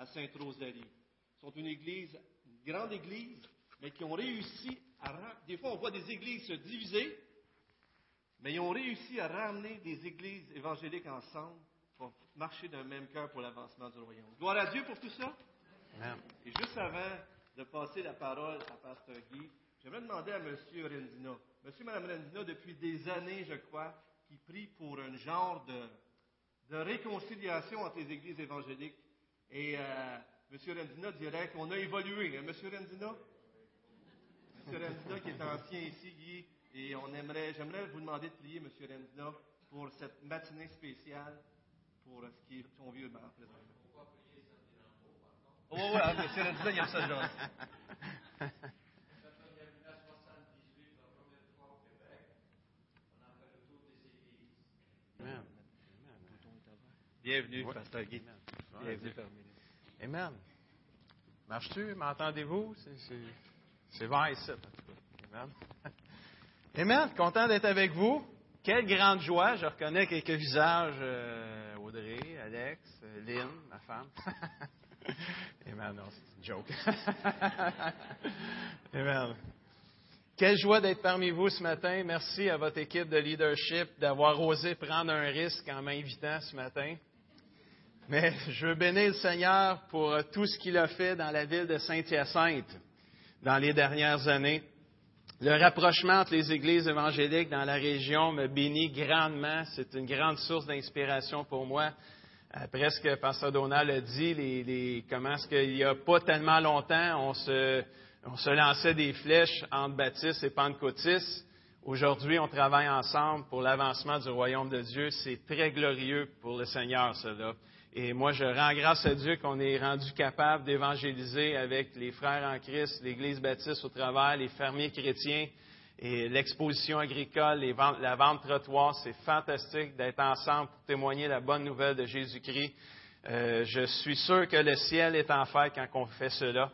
à Sainte-Rosalie. Ils sont une église, une grande église, mais qui ont réussi à... Des fois, on voit des églises se diviser, mais ils ont réussi à ramener des églises évangéliques ensemble pour marcher d'un même cœur pour l'avancement du royaume. Gloire à Dieu pour tout ça. Amen. Et juste avant de passer la parole à Pasteur Guy, j'aimerais demander à M. Rendina. M. et Mme Rendina, depuis des années, je crois, qui prient pour un genre de, de réconciliation entre les églises évangéliques. Et euh, M. Rendina dirait qu'on a évolué. Hein, M. Rendina? M. Rendina qui est ancien ici, Guy, et on aimerait, j'aimerais vous demander de prier, M. Rendina, pour cette matinée spéciale, pour ce qui est son vieux bar présentement. Oh, ouais, ouais, M. Rendina, il aime ça, genre. Bienvenue. Pasteur Guy. Amen. Bienvenue parmi nous. Amen. Marches-tu? M'entendez-vous? C'est- vert ici, en tout cas. Amen. Amen. Content d'être avec vous. Quelle grande joie. Je reconnais quelques visages. euh, Audrey, Alex, Lynn, ma femme. Amen. Non, c'est une joke. Amen. Quelle joie d'être parmi vous ce matin. Merci à votre équipe de leadership d'avoir osé prendre un risque en m'invitant ce matin. Mais je veux bénir le Seigneur pour euh, tout ce qu'il a fait dans la ville de Saint-Hyacinthe dans les dernières années. Le rapprochement entre les églises évangéliques dans la région me bénit grandement. C'est une grande source d'inspiration pour moi. Après ce que Pasteur Donald a dit, les- comment est-ce qu'il n'y a pas tellement longtemps, on se, on se lançait des flèches entre baptistes et pentecôtistes. Aujourd'hui, on travaille ensemble pour l'avancement du royaume de Dieu. C'est très glorieux pour le Seigneur, cela. Et moi, je rends grâce à Dieu qu'on est rendu capable d'évangéliser avec les frères en Christ, l'Église baptiste au travers, les fermiers chrétiens et l'exposition agricole, la vente trottoir. C'est fantastique d'être ensemble pour témoigner la bonne nouvelle de Jésus-Christ. Euh, je suis sûr que le ciel est en fête quand on fait cela.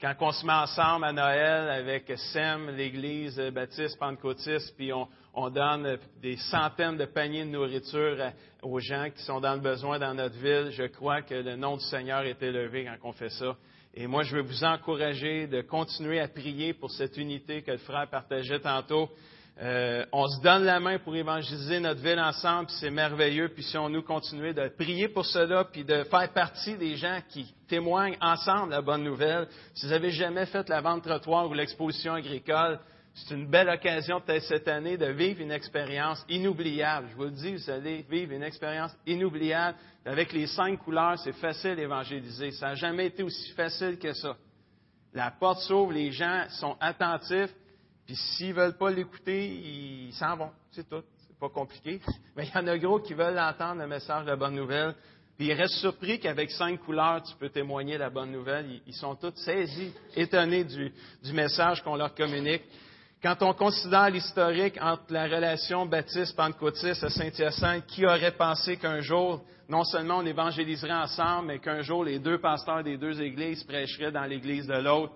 Quand on se met ensemble à Noël avec SEM, l'Église baptiste pentecôtiste, puis on, on donne des centaines de paniers de nourriture aux gens qui sont dans le besoin dans notre ville, je crois que le nom du Seigneur est élevé quand on fait ça. Et moi, je veux vous encourager de continuer à prier pour cette unité que le frère partageait tantôt. Euh, on se donne la main pour évangéliser notre ville ensemble, c'est merveilleux. Puis si on nous continuer de prier pour cela, puis de faire partie des gens qui témoignent ensemble la bonne nouvelle. Si vous avez jamais fait la vente trottoir ou l'exposition agricole, c'est une belle occasion peut-être cette année de vivre une expérience inoubliable. Je vous le dis, vous allez vivre une expérience inoubliable. Avec les cinq couleurs, c'est facile d'évangéliser. Ça n'a jamais été aussi facile que ça. La porte s'ouvre, les gens sont attentifs, puis s'ils veulent pas l'écouter, ils s'en vont. C'est tout. C'est pas compliqué. Mais il y en a gros qui veulent entendre le message de la bonne nouvelle. Puis ils restent surpris qu'avec cinq couleurs, tu peux témoigner la bonne nouvelle. Ils, sont tous saisis, étonnés du, du message qu'on leur communique. Quand on considère l'historique entre la relation baptiste-pentecôtiste à Saint-Hyacinthe, qui aurait pensé qu'un jour, non seulement on évangéliserait ensemble, mais qu'un jour les deux pasteurs des deux églises prêcheraient dans l'église de l'autre?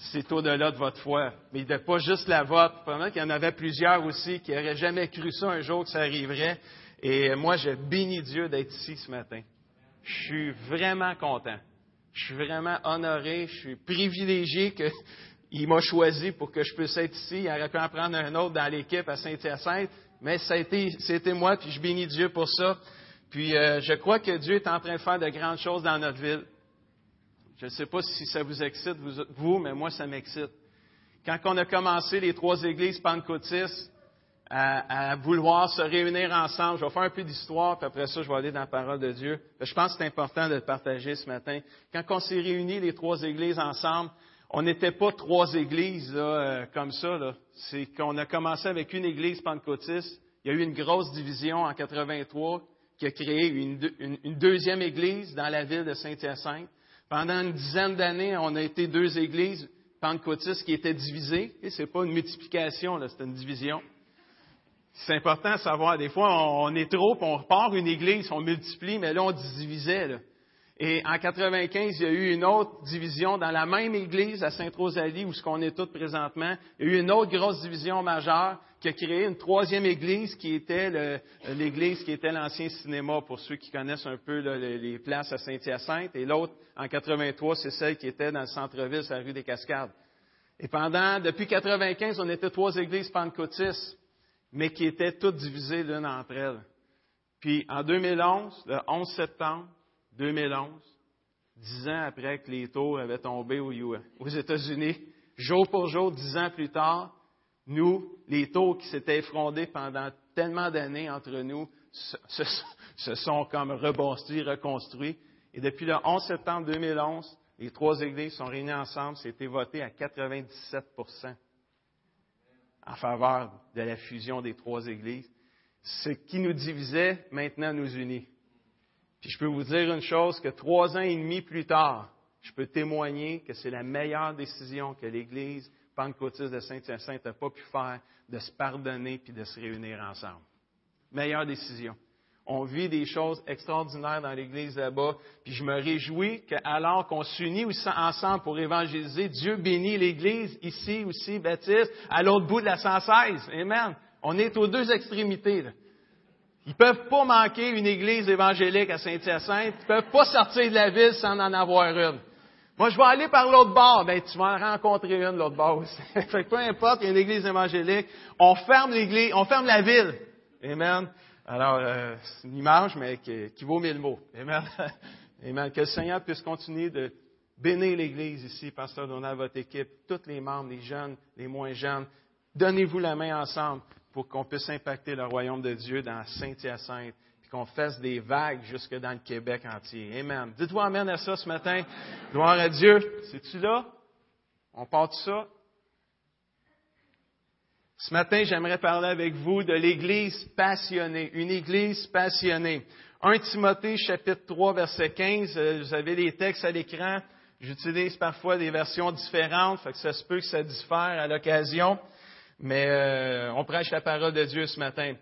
C'est au-delà de votre foi. Mais de pas juste la vôtre. Probablement qu'il y en avait plusieurs aussi qui n'auraient jamais cru ça un jour que ça arriverait. Et moi, je bénis Dieu d'être ici ce matin. Je suis vraiment content. Je suis vraiment honoré. Je suis privilégié que il m'a choisi pour que je puisse être ici. Il aurait pu en prendre un autre dans l'équipe à Saint-Hyacinthe, mais c'était moi, puis je bénis Dieu pour ça. Puis euh, je crois que Dieu est en train de faire de grandes choses dans notre ville. Je ne sais pas si ça vous excite, vous, mais moi, ça m'excite. Quand on a commencé les trois églises pentecôtistes à, à vouloir se réunir ensemble, je vais faire un peu d'histoire, puis après ça, je vais aller dans la parole de Dieu. Je pense que c'est important de le partager ce matin. Quand on s'est réunis, les trois églises ensemble, on n'était pas trois églises là, euh, comme ça. C'est qu'on a commencé avec une église pentecôtiste. Il y a eu une grosse division en 83 qui a créé une, une, une deuxième église dans la ville de Saint-Hyacinthe. Pendant une dizaine d'années, on a été deux églises pentecôtistes qui étaient divisées. Et c'est pas une multiplication, c'est une division. C'est important de savoir, des fois, on, est trop, on repart une église, on multiplie, mais là, on divisait. Là. Et en 95, il y a eu une autre division dans la même église à Sainte-Rosalie, où ce qu'on est tous présentement. Il y a eu une autre grosse division majeure qui a créé une troisième église qui était l'église qui était l'ancien cinéma, pour ceux qui connaissent un peu les places à Saint-Hyacinthe. Et l'autre, en 83, c'est celle qui était dans le centre-ville, sur la rue des Cascades. Et pendant, depuis 95, on était trois églises pentecôtistes, mais qui étaient toutes divisées l'une entre elles. Puis en 2011, le 11 septembre, 2011, dix ans après que les taux avaient tombé aux États-Unis, jour pour jour, dix ans plus tard, nous, les taux qui s'étaient effrondés pendant tellement d'années entre nous, se, sont comme rebâtis, reconstruits. Et depuis le 11 septembre 2011, les trois églises sont réunies ensemble. C'était voté à 97 en faveur de la fusion des trois églises. Ce qui nous divisait maintenant nous unit. Puis je peux vous dire une chose, que trois ans et demi plus tard, je peux témoigner que c'est la meilleure décision que l'Église pentecôtiste de Saint-Hyacinthe n'a pas pu faire, de se pardonner puis de se réunir ensemble. Meilleure décision. On vit des choses extraordinaires dans l'Église là-bas, puis je me réjouis qu'alors qu'on s'unit ensemble pour évangéliser, Dieu bénit l'Église ici aussi, baptiste, à l'autre bout de la 116. Amen. On est aux deux extrémités. Là. Ils ne peuvent pas manquer une église évangélique à Saint-Hyacinthe. Ils ne peuvent pas sortir de la ville sans en avoir une. Moi, je vais aller par l'autre bord. Ben, tu vas en rencontrer une l'autre bord aussi. fait que peu importe, il y a une église évangélique. On ferme l'église, on ferme la ville. Amen. Alors, euh, c'est une image, mais qui, qui, vaut mille mots. Amen. Amen. Que le Seigneur puisse continuer de bénir l'Église ici, Pasteur Donald, votre équipe, tous les membres, les jeunes, les moins jeunes. Donnez-vous la main ensemble pour qu'on puisse impacter le royaume de Dieu dans Saint-Hyacinthe, puis qu'on fasse des vagues jusque dans le Québec entier. Amen. Dites-vous Amen à ça ce matin. Gloire à Dieu. C'est-tu là? On part de ça? Ce matin, j'aimerais parler avec vous de l'Église passionnée, une Église passionnée. 1 Timothée chapitre 3 verset 15, euh, vous avez les textes à l'écran. J'utilise parfois des versions différentes, fait que ça se peut que ça diffère à l'occasion mais euh, on prêche la parole de Dieu ce matin.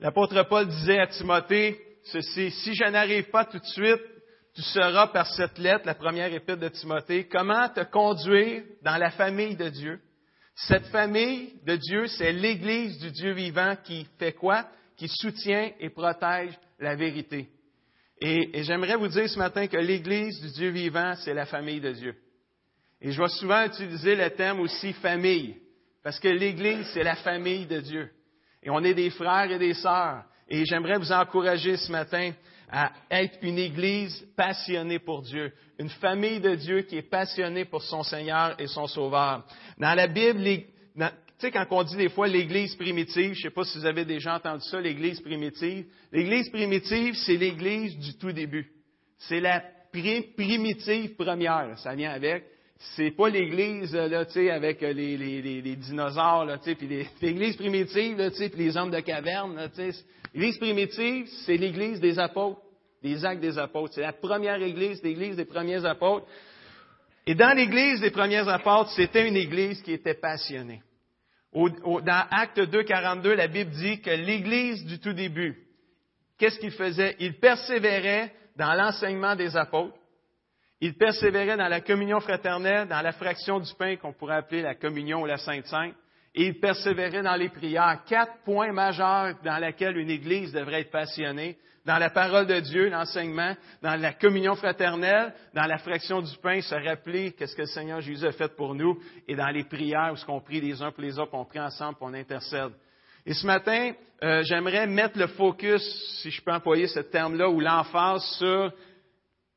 L'apôtre Paul disait à Timothée ceci, si je n'arrive pas tout de suite, tu sauras par cette lettre, la première épître de Timothée, comment te conduire dans la famille de Dieu? Cette famille de Dieu, c'est l'Église du Dieu vivant qui fait quoi? Qui soutient et protège la vérité. Et, et j'aimerais vous dire ce matin que l'Église du Dieu vivant, c'est la famille de Dieu. Et je vais souvent utiliser le thème aussi famille. Parce que l'Église, c'est la famille de Dieu. Et on est des frères et des sœurs. Et j'aimerais vous encourager ce matin à être une Église passionnée pour Dieu, une famille de Dieu qui est passionnée pour son Seigneur et son Sauveur. Dans la Bible, tu sais, quand on dit des fois l'Église primitive, je ne sais pas si vous avez déjà entendu ça, l'Église primitive. L'Église primitive, c'est l'Église du tout début. C'est la primitive première, ça vient avec c'est pas l'église là, tu avec euh, les, dinosaures, là, tu sais, puis l'église primitive, là, tu les hommes de caverne, là, tu. L'église primitive, c'est l'église des apôtres, des actes des apôtres. C'est la première église, l'église des premiers apôtres. Et dans l'église des premiers apôtres, c'était une église qui était passionnée. Dans Acte 2, 42, la Bible dit que l'église du tout début, qu'est-ce qu'il faisait? Il persévérait dans l'enseignement des apôtres il persévérait dans la communion fraternelle, dans la fraction du pain qu'on pourrait appeler la communion ou la Sainte Sainte, et il persévérait dans les prières. Quatre points majeurs dans lesquels une Église devrait être passionnée. Dans la parole de Dieu, l'enseignement, dans la communion fraternelle, dans la fraction du pain, se rappeler qu'est-ce que le Seigneur Jésus a fait pour nous, et dans les prières où ce qu'on prie les uns pour les autres, on prie ensemble, on intercède. Et ce matin, euh, j'aimerais mettre le focus, si je peux employer ce terme-là, ou l'emphase sur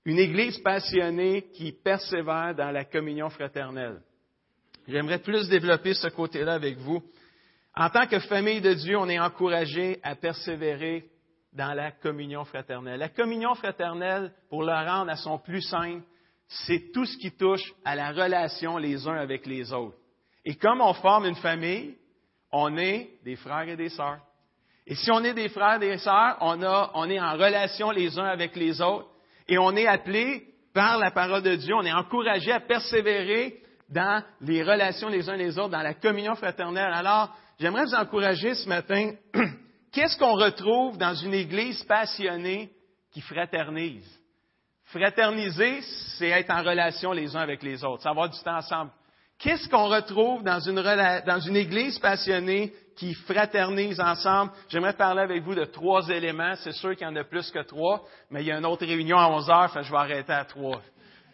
une Église passionnée qui persévère dans la communion fraternelle. J'aimerais plus développer ce côté-là avec vous. En tant que famille de Dieu, on est encouragé à persévérer dans la communion fraternelle. La communion fraternelle, pour la rendre à son plus simple, c'est tout ce qui touche à la relation les uns avec les autres. Et comme on forme une famille, on est des frères et des sœurs. Et si on est des frères et des sœurs, on, on est en relation les uns avec les autres. Et on est appelé par la parole de Dieu, on est encouragé à persévérer dans les relations les uns les autres, dans la communion fraternelle. Alors, j'aimerais vous encourager ce matin. Qu'est-ce qu'on retrouve dans une église passionnée qui fraternise? Fraterniser, c'est être en relation les uns avec les autres, c'est avoir du temps ensemble. Qu'est-ce qu'on retrouve dans une, dans une église passionnée qui fraternise ensemble? J'aimerais parler avec vous de trois éléments. C'est sûr qu'il y en a plus que trois, mais il y a une autre réunion à 11 heures, je vais arrêter à trois.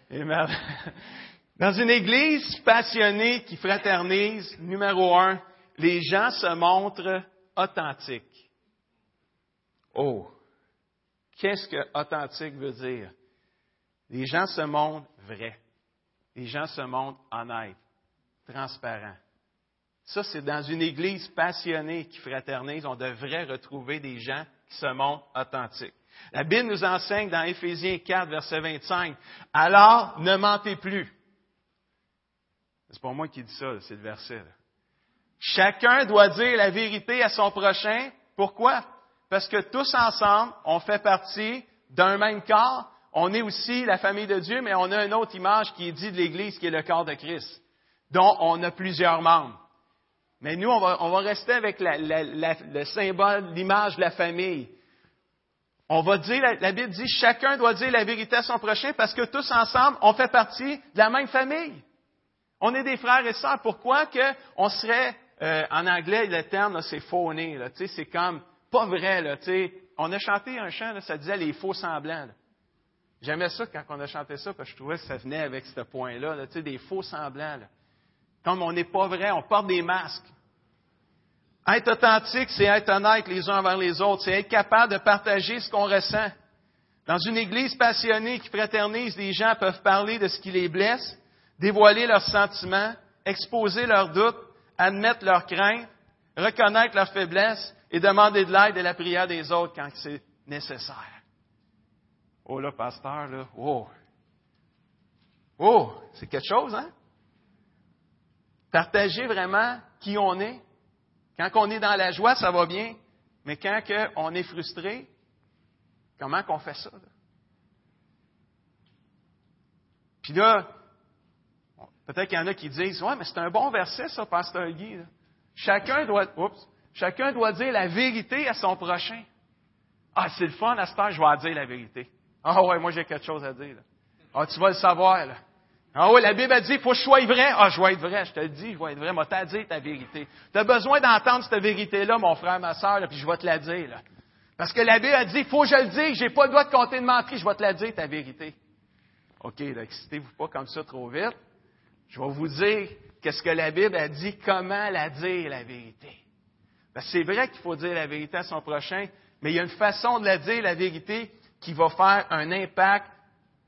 Dans une église passionnée qui fraternise, numéro un, les gens se montrent authentiques. Oh, qu'est-ce que authentique veut dire? Les gens se montrent vrais. Les gens se montrent honnêtes, transparents. Ça, c'est dans une église passionnée qui fraternise, on devrait retrouver des gens qui se montrent authentiques. La Bible nous enseigne dans Éphésiens 4, verset 25, Alors, ne mentez plus. C'est pas moi qui dis ça, c'est le verset. Chacun doit dire la vérité à son prochain. Pourquoi? Parce que tous ensemble, on fait partie d'un même corps. On est aussi la famille de Dieu, mais on a une autre image qui est dit de l'Église, qui est le corps de Christ, dont on a plusieurs membres. Mais nous, on va, rester avec le symbole, l'image de la famille. On va dire, la, Bible dit, chacun doit dire la vérité à son prochain parce que tous ensemble, on fait partie de la même famille. On est des frères et sœurs. Pourquoi que on serait, euh, en anglais, le terme, c'est fauné, là, c'est comme pas vrai, là, On a chanté un chant, ça disait les faux semblants. J'aimais ça quand on a chanté ça, parce que je trouvais que ça venait avec ce point-là, là, des faux semblants. Comme on n'est pas vrai, on porte des masques. Être authentique, c'est être honnête les uns envers les autres, c'est être capable de partager ce qu'on ressent. Dans une église passionnée qui fraternise, les gens peuvent parler de ce qui les blesse, dévoiler leurs sentiments, exposer leurs doutes, admettre leurs craintes, reconnaître leurs faiblesses et demander de l'aide et la prière des autres quand c'est nécessaire. Oh là, pasteur, là, oh. Oh, c'est quelque chose, hein? Partager vraiment qui on est. Quand on est dans la joie, ça va bien. Mais quand on est frustré, comment qu'on fait ça? Puis là, Peut-être qu'il y en a qui disent, ouais, mais c'est un bon verset, ça, Pasteur Guy. Chacun doit, oups, chacun doit dire la vérité à son prochain. Ah, c'est le fun, à ce temps, je vais dire la vérité. Ah ouais, moi j'ai quelque chose à dire. Ah, tu vas le savoir, là. Ah ouais, la Bible a dit, il faut que je sois vrai. Ah, je vais être vrai, je te le dis, je vais être vrai. Moi, t'as dit ta vérité. Tu as besoin d'entendre cette vérité-là, mon frère, ma soeur, puis je vais te la dire. Là. Parce que la Bible a dit, il faut que je le dise, j'ai pas le droit de compter de mentir, je vais te la dire, ta vérité. OK, excitez-vous pas comme ça trop vite. Je vais vous dire qu'est-ce que la Bible a dit, comment la dire, la vérité. c'est vrai qu'il faut dire la vérité à son prochain, mais il y a une façon de la dire, la vérité, qui va faire un impact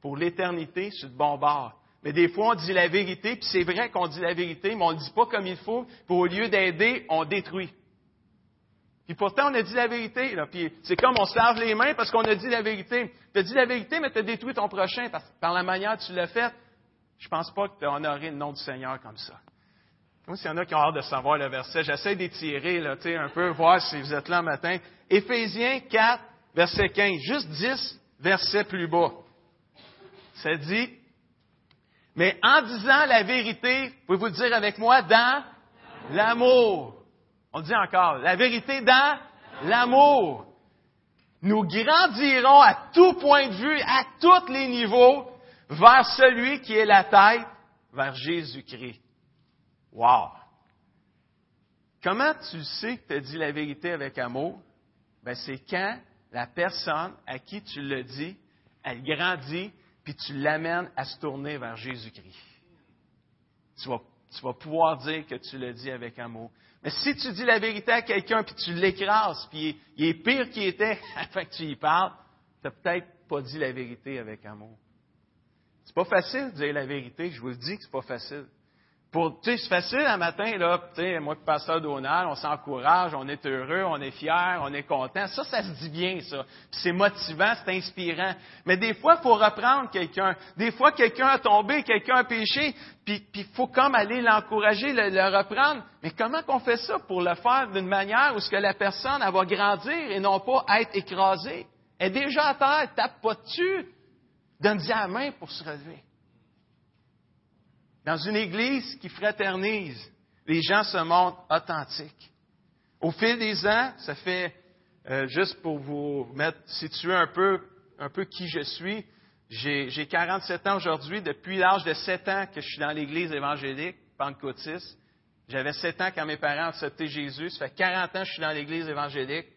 pour l'éternité sur le bon bord. Mais des fois, on dit la vérité, puis c'est vrai qu'on dit la vérité, mais on ne dit pas comme il faut, puis au lieu d'aider, on détruit. Puis pourtant, on a dit la vérité. Là. Puis c'est comme on se lave les mains parce qu'on a dit la vérité. Tu as dit la vérité, mais tu as détruit ton prochain par la manière dont tu l'as fait. Je pense pas que tu as honoré le nom du Seigneur comme ça. Moi, s'il y en a qui ont hâte de savoir le verset, j'essaie d'étirer là, un peu, voir si vous êtes là le matin. Éphésiens 4, verset 15, juste 10 versets plus bas. Ça dit, mais en disant la vérité, pouvez-vous le dire avec moi, dans l'amour? On dit encore, la vérité dans l'amour. Nous grandirons à tout point de vue, à tous les niveaux, vers celui qui est la tête, vers Jésus-Christ. Wow! Comment tu sais que tu as dit la vérité avec amour? Ben, c'est quand la personne à qui tu le dis, elle grandit, puis tu l'amènes à se tourner vers Jésus-Christ. Tu vas, tu vas pouvoir dire que tu le dis avec amour. Mais si tu dis la vérité à quelqu'un, puis tu l'écrases, puis il est pire qu'il était afin que tu y parles, tu n'as peut-être pas dit la vérité avec amour. C'est pas facile de dire la vérité, je vous le dis que c'est pas facile. Pour, c'est facile un matin, là, tu sais, moi Pasteur Donald, on s'encourage, on est heureux, on est fier, on est content. Ça, ça se dit bien, ça. Puis c'est motivant, c'est inspirant. Mais des fois, il faut reprendre quelqu'un. Des fois, quelqu'un a tombé, quelqu'un a péché, puis il faut comme aller l'encourager, le, reprendre. Mais comment qu'on fait ça pour le faire d'une manière où ce que la personne, elle va grandir et non pas être écrasée? Elle est déjà à terre, tape pas dessus. Donne-y la main pour se relever. Dans une église qui fraternise, les gens se montrent authentiques. Au fil des ans, ça fait, euh, juste pour vous mettre, situer un peu, un peu qui je suis, j'ai 47 ans aujourd'hui. Depuis l'âge de 7 ans que je suis dans l'Église évangélique, pentecôtiste. J'avais 7 ans quand mes parents ont accepté Jésus. Ça fait 40 ans que je suis dans l'Église évangélique.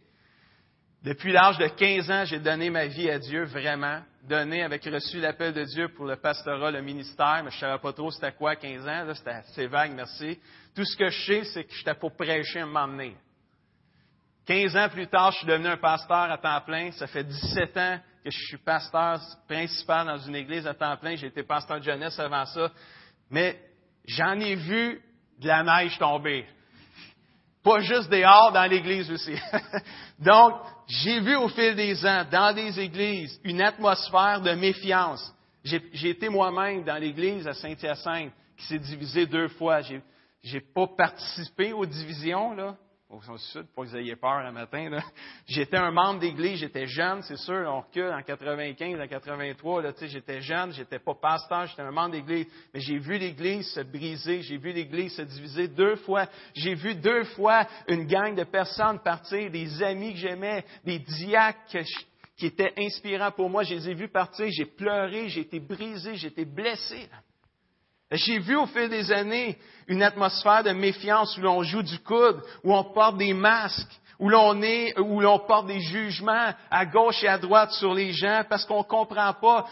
Depuis l'âge de 15 ans, j'ai donné ma vie à Dieu, vraiment. Donné avec reçu l'appel de Dieu pour le pastorat, le ministère, mais je ne savais pas trop c'était quoi 15 ans. C'était assez vague, merci. Tout ce que je sais, c'est que j'étais pour prêcher moment donné. 15 ans plus tard, je suis devenu un pasteur à temps plein. Ça fait 17 ans que je suis pasteur principal dans une église à temps plein. J'ai été pasteur de jeunesse avant ça. Mais j'en ai vu de la neige tomber. Pas juste dehors, dans l'église aussi. Donc, j'ai vu au fil des ans, dans des églises, une atmosphère de méfiance. J'ai été moi-même dans l'église à Saint-Hyacinthe, qui s'est divisée deux fois. J'ai pas participé aux divisions, là au sud, pas que vous ayez peur le matin. J'étais un membre d'église, j'étais jeune, c'est sûr, on recule en 95, en 83, là, j'étais jeune, j'étais pas pasteur, j'étais un membre d'église, mais j'ai vu l'église se briser, j'ai vu l'église se diviser deux fois, j'ai vu deux fois une gang de personnes partir, des amis que j'aimais, des diacres qui étaient inspirants pour moi, je les ai vus partir, j'ai pleuré, j'ai été brisé, j'ai été blessé. J'ai vu au fil des années une atmosphère de méfiance où l'on joue du coude, où on porte des masques, où l'on est, où l'on porte des jugements à gauche et à droite sur les gens parce qu'on ne comprend pas.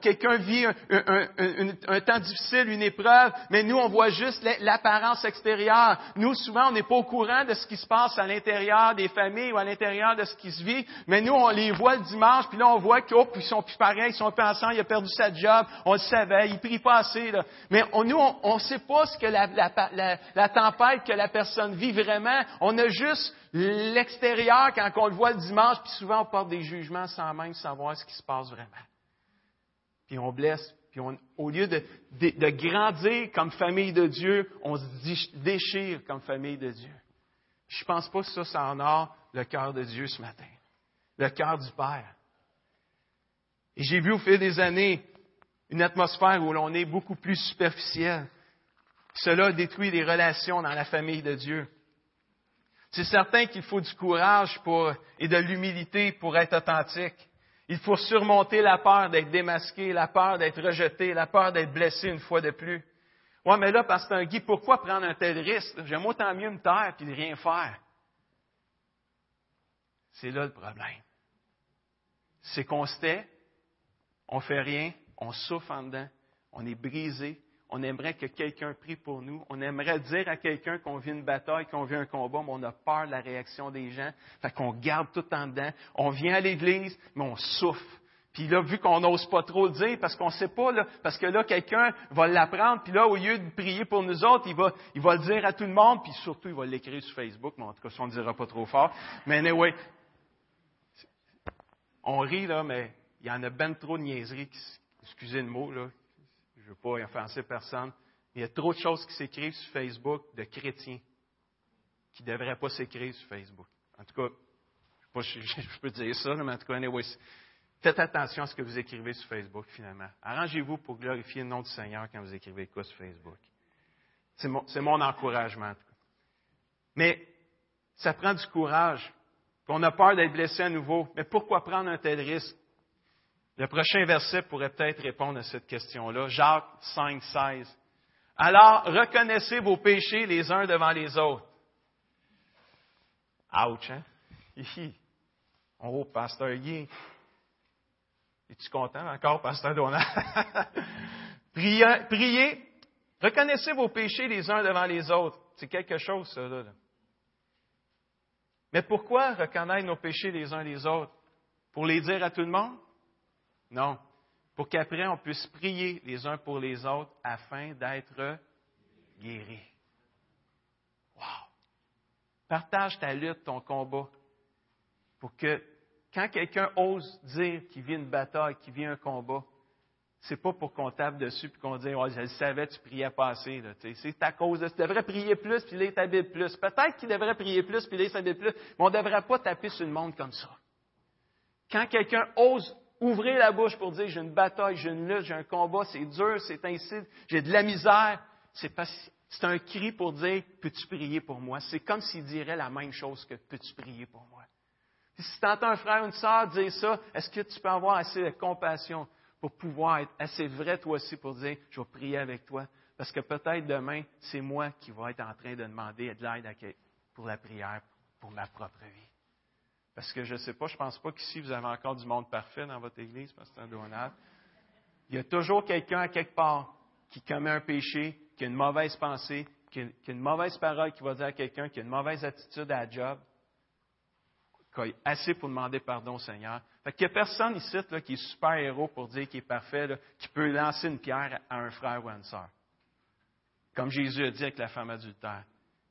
quelqu'un vit un, temps difficile, une épreuve, mais nous, on voit juste l'apparence extérieure. Nous, souvent, on n'est pas au courant de ce qui se passe à l'intérieur des familles ou à l'intérieur de ce qui se vit, mais nous, on les voit le dimanche, puis là, on voit qu'ils oh, sont plus pareils, ils sont ensemble, il a perdu sa job, on le savait, il prie pas assez. Là. Mais nous, on ne sait pas ce que la, la tempête que la personne vit vraiment. On a juste l'extérieur quand on le voit le dimanche, puis souvent on porte des jugements sans même savoir ce qui se passe vraiment. Puis on blesse, puis au lieu de, de, grandir comme famille de Dieu, on se déchire comme famille de Dieu. Je ne pense pas que ça, ça honore le cœur de Dieu ce matin, le cœur du Père. Et j'ai vu au fil des années une atmosphère où l'on est beaucoup plus superficiel. Cela détruit les relations dans la famille de Dieu. C'est certain qu'il faut du courage pour, et de l'humilité pour être authentique. Il faut surmonter la peur d'être démasqué, la peur d'être rejeté, la peur d'être blessé une fois de plus. Ouais, mais là, Pasteur Guy, pourquoi prendre un tel risque? J'aime autant mieux me taire puis rien faire. C'est là le problème. C'est qu'on se tait, on fait rien, on souffre en dedans, on est brisé, on aimerait que quelqu'un prie pour nous. On aimerait dire à quelqu'un qu'on vit une bataille, qu'on vit un combat, mais on a peur de la réaction des gens. Fait qu'on garde tout en dedans. On vient à l'église, mais on souffre. Puis là, vu qu'on n'ose pas trop le dire, parce qu'on sait pas, parce que là, quelqu'un va l'apprendre, puis là, au lieu de prier pour nous autres, il va, le dire à tout le monde, puis surtout, il va l'écrire sur Facebook, mais en tout cas, ça, on ne dira pas trop fort. Mais anyway, on rit, là, mais il y en a ben trop de niaiseries, excusez le mot, là, veux pas offenser personne, il y a trop de choses qui s'écrivent sur Facebook de chrétiens qui ne devraient pas s'écrire sur Facebook. En tout cas, je, je, peux dire ça, mais en tout cas, faites attention à ce que vous écrivez sur Facebook, finalement. Arrangez-vous pour glorifier le nom du Seigneur quand vous écrivez quoi sur Facebook. C'est mon, mon, encouragement, en tout cas. Mais ça prend du courage. On a peur d'être blessé à nouveau. Mais pourquoi prendre un tel risque? Le prochain verset pourrait peut-être répondre à cette question-là. Jacques 5, 16. Alors, reconnaissez vos péchés les uns devant les autres. Ouch, hein? Oh, pasteur Guy. Es-tu content encore, pasteur Donald? priez, priez, reconnaissez vos péchés les uns devant les autres. C'est quelque chose, ça, là. Mais pourquoi reconnaître nos péchés les uns les autres? Pour les dire à tout le monde? Non. Pour qu'après, on puisse prier les uns pour les autres afin d'être guéris. Wow! Partage ta lutte, ton combat, pour que quand quelqu'un ose dire qu'il vit une bataille, qu'il vit un combat, c'est pas pour qu'on tape dessus et qu'on dise oh, Je le savais, tu priais pas assez. C'est à cause Tu devrais prier plus, puis là, il plus. Peut-être qu'il devrait prier plus, puis là, il plus, mais on ne devrait pas taper sur le monde comme ça. Quand quelqu'un ose Ouvrez la bouche pour dire j'ai une bataille, j'ai une lutte, j'ai un combat, c'est dur, c'est ainsi, j'ai de la misère. C'est C'est un cri pour dire Peux-tu prier pour moi? C'est comme s'il dirait la même chose que Peux-tu prier pour moi? Si tu entends un frère ou une sœur dire ça, est-ce que tu peux avoir assez de compassion pour pouvoir être assez vrai toi aussi pour dire Je vais prier avec toi? Parce que peut-être demain, c'est moi qui vais être en train de demander de l'aide pour la prière pour ma propre vie. Parce que je ne sais pas, je ne pense pas qu'ici vous avez encore du monde parfait dans votre église, Pasteur Donald. Il y a toujours quelqu'un à quelque part qui commet un péché, qui a une mauvaise pensée, qui a, une mauvaise parole qui va dire à quelqu'un, qui a une mauvaise attitude à la job, qui a assez pour demander pardon au Seigneur. Fait qu'il n'y a personne ici là, qui est super héros pour dire qu'il est parfait, qui peut lancer une pierre à un frère ou à une sœur. Comme Jésus a dit avec la femme adultère.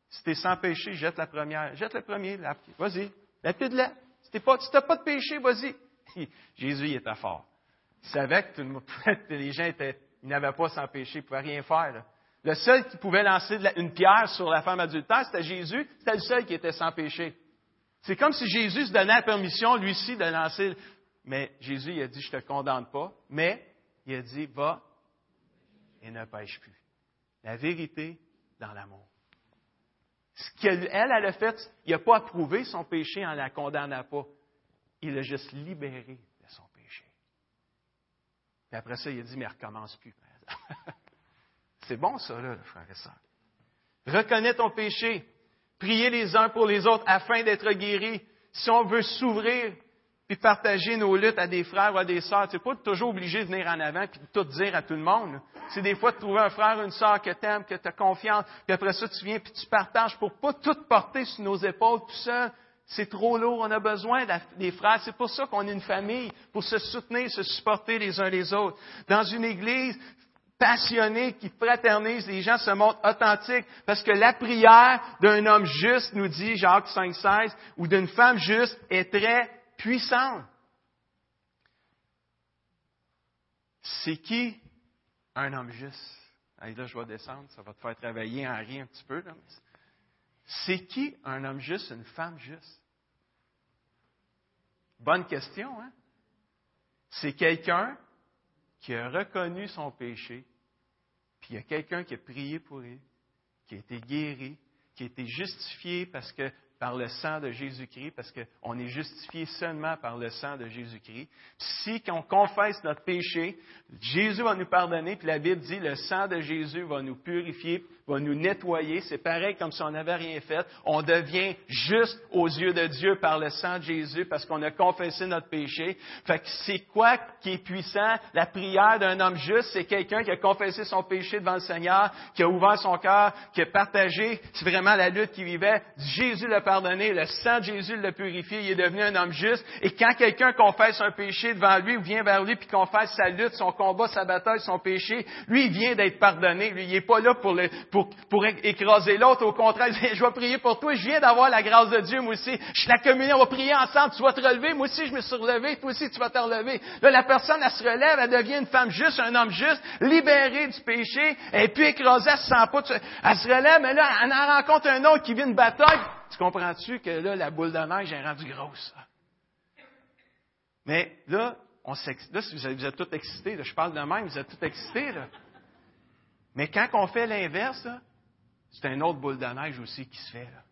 Si tu es sans péché, jette la première. Jette le premier. Vas-y. Là. Si tu n'as pas de péché, vas-y. Jésus, il était fort. Il savait que les gens étaient, ils n'avaient pas sans péché, ils ne pouvaient rien faire. Le seul qui pouvait lancer une pierre sur la femme adultère, c'était Jésus. C'était le seul qui était sans péché. C'est comme si Jésus se donnait la permission, lui ci, de lancer. Mais Jésus, il a dit, je ne te condamne pas. Mais il a dit, va et ne pêche plus. La vérité dans l'amour. Ce qu'elle, elle, a fait, il n'a pas approuvé son péché en la condamnant pas. Il l'a juste libéré de son péché. Puis après ça, il a dit, mais recommence plus. C'est bon ça, là, frère et sœur. Reconnais ton péché. Priez les uns pour les autres afin d'être guéris. Si on veut s'ouvrir puis partager nos luttes à des frères ou à des sœurs, tu n'es pas toujours obligé de venir en avant puis de tout dire à tout le monde. C'est des fois de trouver un frère ou une sœur que tu aimes, que tu as confiance, puis après ça, tu viens puis tu partages pour pas tout porter sur nos épaules tout seul. C'est trop lourd, on a besoin des frères. C'est pour ça qu'on est une famille, pour se soutenir, se supporter les uns les autres. Dans une église passionnée qui fraternise, les gens se montrent authentiques, parce que la prière d'un homme juste, nous dit Jacques 5,16, ou d'une femme juste, est très puissante. C'est qui un homme juste? Allez, là, je vais descendre, ça va te faire travailler en rien un petit peu. C'est qui un homme juste, une femme juste? Bonne question, hein? C'est quelqu'un qui a reconnu son péché, puis il y a quelqu'un qui a prié pour lui, qui a été guéri, qui a été justifié parce que par le sang de Jésus-Christ, parce qu'on est justifié seulement par le sang de Jésus-Christ. Si on confesse notre péché, Jésus va nous pardonner, puis la Bible dit le sang de Jésus va nous purifier, va nous nettoyer. C'est pareil comme si on n'avait rien fait. On devient juste aux yeux de Dieu par le sang de Jésus parce qu'on a confessé notre péché. Fait que c'est quoi qui est puissant? La prière d'un homme juste, c'est quelqu'un qui a confessé son péché devant le Seigneur, qui a ouvert son cœur, qui a partagé. C'est vraiment la lutte qu'il vivait. Jésus le sang de Jésus l'a purifié, il est devenu un homme juste. Et quand quelqu'un confesse un péché devant lui ou vient vers lui puis confesse sa lutte, son combat, sa bataille, son péché, lui, il vient d'être pardonné. Lui, il n'est pas là pour écraser l'autre. Au contraire, il dit, je vais prier pour toi. Je viens d'avoir la grâce de Dieu, moi aussi. Je suis la communion, on va prier ensemble. Tu vas te relever. Moi aussi, je me suis relevé. Toi aussi, tu vas te relever. Là, la personne, elle se relève, elle devient une femme juste, un homme juste, libérée du péché. Et puis écrasée, elle se sent pas. Elle se relève, mais là, elle en rencontre un autre qui vit une bataille. Tu comprends-tu que là, la boule de neige est rendue grosse? Mais là, on là, vous êtes, vous êtes tous excités, je parle de même, vous êtes tous excités, là. Mais quand on fait l'inverse, c'est une autre boule de neige aussi qui se fait. Là.